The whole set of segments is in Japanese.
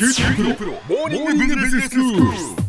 九州大学モーニングビジネススクール。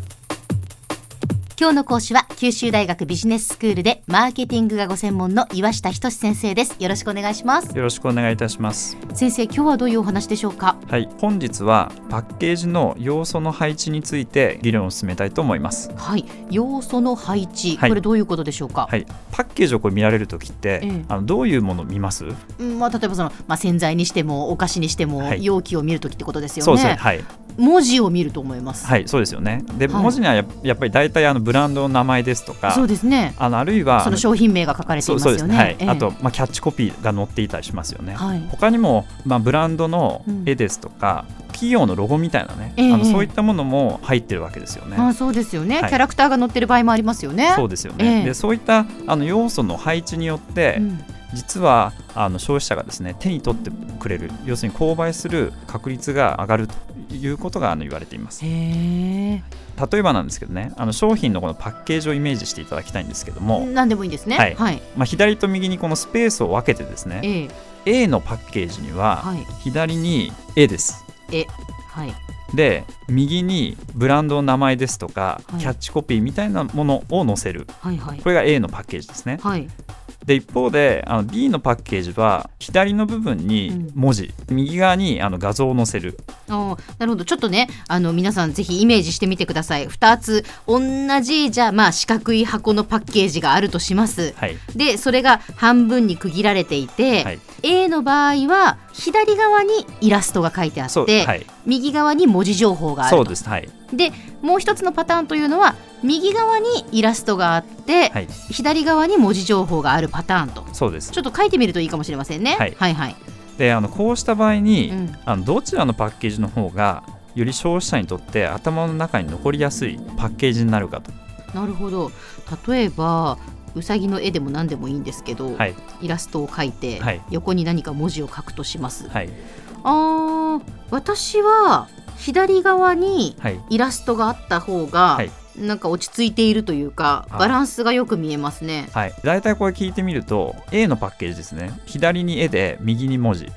今日の講師は九州大学ビジネススクールでマーケティングがご専門の岩下仁先生です。よろしくお願いします。よろしくお願いいたします。先生今日はどういうお話でしょうか？はい、本日はパッケージの要素の配置について議論を進めたいと思います。はい。要素の配置、はい。これどういうことでしょうか、はい、パッケージをこう見られるときって、ええ。あのどういうものを見ます？うんまあ、例えばその、まあ、洗剤にしてもお菓子にしても、はい。容器を見るときってことですよそうですね。ね。はい、文字を見ると思います、はい、そうですよね。で、はい。文字にはややっぱり大体あのブランドの名前ですとか、そうですね。あのあるいはその商品名が書かれてそいうますよね。はい、ええ。あとまあキャッチコピーが載っていたりしますよね。はい。他にもまあブランドのうん絵ですとか、企業のロゴみたいなね、ええ。あのそういったものも入ってるわけですよね。あそうですよね、はい。キャラクターが載ってる場合もありますよね。そうですよね。ええ。でそういったあの要素の配置によって、うん実はあの消費者がですね手に取ってくれる要するに購買する確率が上がるということがあの言われています。例えばなんですけどねあの商品のこのパッケージをイメージしていただきたいんですけども、何でもいいですね。はい。はい、まあ、左と右にこのスペースを分けてですねええ。A のパッケージにははい。左に絵です。えはい。で右にブランドの名前ですとか、はい。キャッチコピーみたいなものを載せる。はいはい。これが A のパッケージですね。はいで一方であの B のパッケージは左の部分に文字、右側にあの画像を載せるおーなるほど。ちょっとねあの皆さんぜひイメージしてみてください。2つ同じじゃあまあ四角い箱のパッケージがあるとします。はい。でそれが半分に区切られていて、はい。A の場合は左側にイラストが書いてあって、はい。右側に文字情報があると。そうです。はい。でもう一つのパターンというのは右側にイラストがあって、はい。左側に文字情報があるパターンと。そうです。ちょっと書いてみるといいかもしれませんね。はい。はい、はいであのこうした場合に、うん。あのどちらのパッケージの方がより消費者にとって頭の中に残りやすいパッケージになるかと、なるほど。例えばうさぎの絵でも何でもいいんですけど、はい。イラストを描いて、はい。横に何か文字を書くとします。はい。あー私は左側にはい。イラストがあった方が、はいなんか落ち着いているというかあバランスがよく見えますね。はい、大体これ聞いてみると A のパッケージですね。左に絵で右に文字。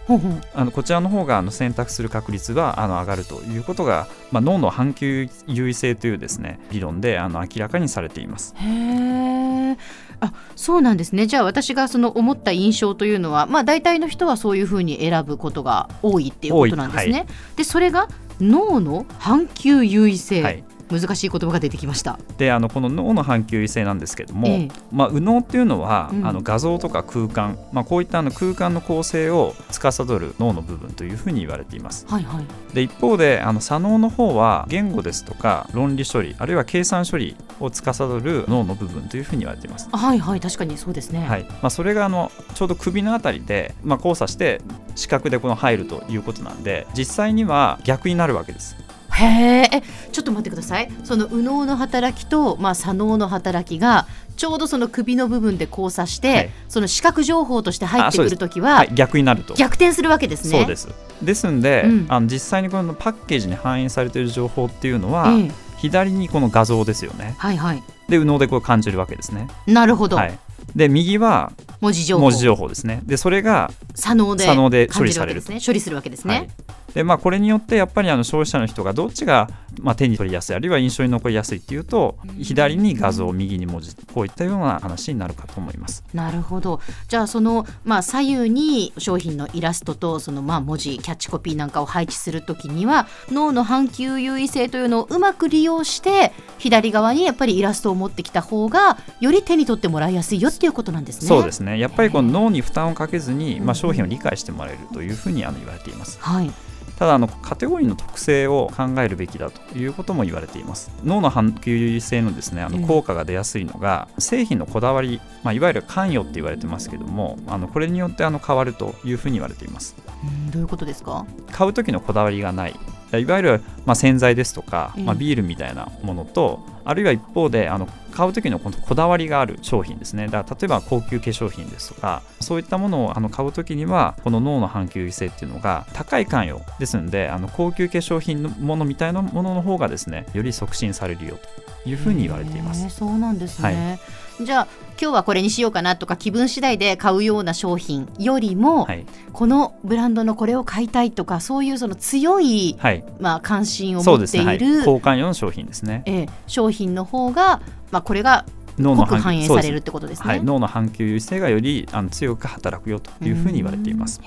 あのこちらの方があの選択する確率はあの上がるということが、まあ、脳の半球優位性というですね理論であの明らかにされています。へえ。あそうなんですね。じゃあ私がその思った印象というのはまあ大体の人はそういうふうに選ぶことが多いっていうことなんですね。多い。でそれが脳の半球優位性、はい難しい言葉が出てきました。であのこの脳の半球優位性なんですけども、ええまあ、右脳っていうのは、うんあの画像とか空間、まあ、こういったあの空間の構成を司る脳の部分というふうに言われています。はいはい。で一方であの左脳の方は言語ですとか論理処理あるいは計算処理を司る脳の部分というふうに言われています。あはいはい確かにそうですね。はいまあ、それがあのちょうど首のあたりで、まあ、交差して視覚でこの入るということなんで実際には逆になるわけです。へええちょっと待ってくださいその右脳の働きと、まあ、左脳の働きがちょうどその首の部分で交差して、はいその視覚情報として入ってくるときは、はい、逆になると。逆転するわけですね。そうですですんで、うんあの実際にこのパッケージに反映されている情報っていうのは、ええ左にこの画像ですよね。はいはい。で右脳でこう感じるわけですね。なるほど。はい、で右は文字情報。ですね。でそれが、左脳で処感理されるね。処理するわけですね。はいでまあ、これによってやっぱりあの消費者の人がどっちが、まあ、手に取りやすいあるいは印象に残りやすいっていうと左に画像右に文字こういったような話になるかと思います。なるほど。じゃあそのまあ左右に商品のイラストとそのまあ文字キャッチコピーなんかを配置するときには脳の半球優位性というのをうまく利用して左側にやっぱりイラストを持ってきた方がより手に取ってもらいやすいよっていうことなんですね。そうですねやっぱりこの脳に負担をかけずに、うんまあ、商品を理解してもらえるというふうにあの言われています。はい。ただあのカテゴリーの特性を考えるべきだということも言われています。脳の半球性のですねあうんの効果が出やすいのが、製品のこだわり、まあ、いわゆる関与って言われてますけどもあのこれによってあの変わるというふうに言われています。うんどういうことですか？買う時のこだわりがない。いわゆる、まあ、洗剤ですとか、うんまあ、ビールみたいなものとあるいは一方であの買う時のこのこだわりがある商品ですね。だから例えば高級化粧品ですとかそういったものをあの買う時にはこの脳の反吸性っていうのが高い関与ですのであの高級化粧品のものみたいなものの方がですねより促進されるよというふうに言われています。そうなんですね、はい、じゃあ今日はこれにしようかなとか気分次第で買うような商品よりも、はい、このブランドのこれを買いたいとかそういうその強い、はい、まあ、関心を持っている、交換用の商品ですね、えー、商品の方が、まあ、これが脳の反映されるってことですね。はい、脳の反吸性がよりあの強く働くよというふうに言われています。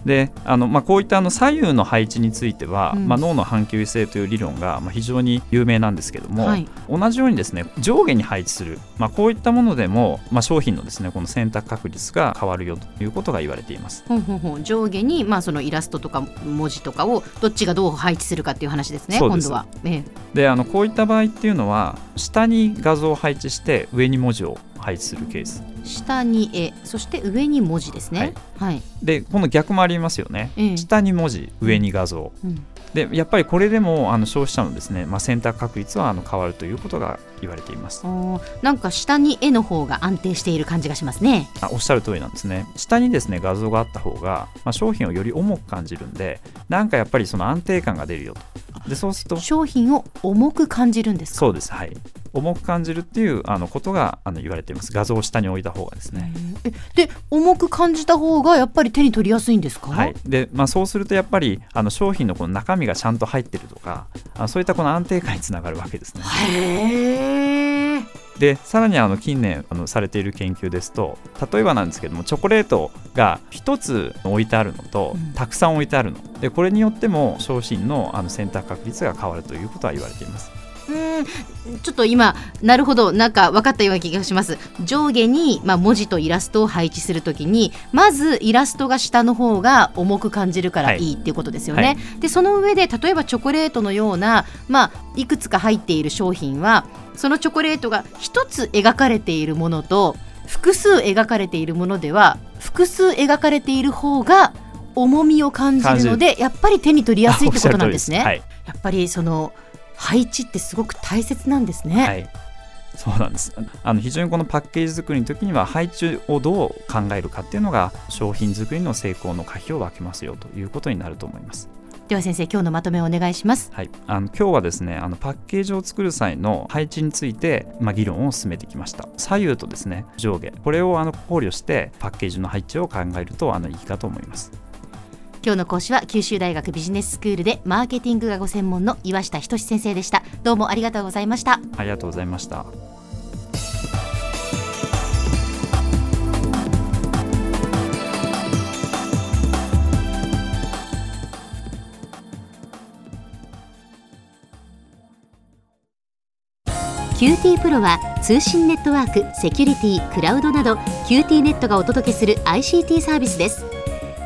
へであの、まあ、こういったあの左右の配置については、うん、まあ、脳の反吸性という理論がまあ非常に有名なんですけども、はい、同じようにですね上下に配置する、まあ、こういったものでも、まあ、商品のですねこの選択確率が変わるよということが言われています。ほうほうほう。上下に、まあ、そのイラストとか文字とかをどっちがどう配置するかっていう話ですね今度は。ええ、であのこういった場合っていうのは下に画像を配置して上に文字を配置するケース。下に絵そして上に文字ですね、はい、はい、でこの逆もありますよね、え下に文字上に画像、うん、でやっぱりこれでもあの消費者のですね、まあ、選択確率はあの変わるということが言われています。なんか下に絵の方が安定している感じがしますね。あおっしゃる通りなんですね。下にですね画像があった方が、まあ、商品をより重く感じるんでなんかやっぱりその安定感が出るよとでそうすると。商品を重く感じるんですそうです。はい。重く感じるっていうあのことがあの言われています。画像を下に置いた方がですね。で重く感じた方がやっぱり手に取りやすいんですか？はい。で、まあ、そうするとやっぱりあの商品のこの中身がちゃんと入ってるとかあそういったこの安定感につながるわけですね。へえでさらにあの近年あのされている研究ですと例えばなんですけどもチョコレートが1つ置いてあるのと、うん、たくさん置いてあるのでこれによっても商品のあの選択確率が変わるということは言われています。うんちょっと今なるほどなんか分かったような気がします。上下に、まあ、文字とイラストを配置するときにまずイラストが下の方が重く感じるからい。いっていうことですよね、はい。はい、でその上で例えばチョコレートのような、まあ、いくつか入っている商品はそのチョコレートが1つ描かれているものと複数描かれているものでは複数描かれている方が重みを感じるのでやっぱり手に取りやすいってことなんですね。はい、やっぱりその配置ってすごく大切なんですね。はい。そうなんです。あの非常にこのパッケージ作りの時には配置をどう考えるかっていうのが商品作りの成功の可否を分けますよということになると思います。では先生今日のまとめをお願いします、はい、あの今日はですねあのパッケージを作る際の配置について、まあ、議論を進めてきました。左右とですね上下。これをあの考慮してパッケージの配置を考えるとあのいいかと思います今日の講師は九州大学ビジネススクールでマーケティングがご専門の岩下仁先生でした。どうもありがとうございました。ありがとうございました。QT プロは通信ネットワーク、セキュリティ、クラウドなど QT ネットがお届けする ICT サービスです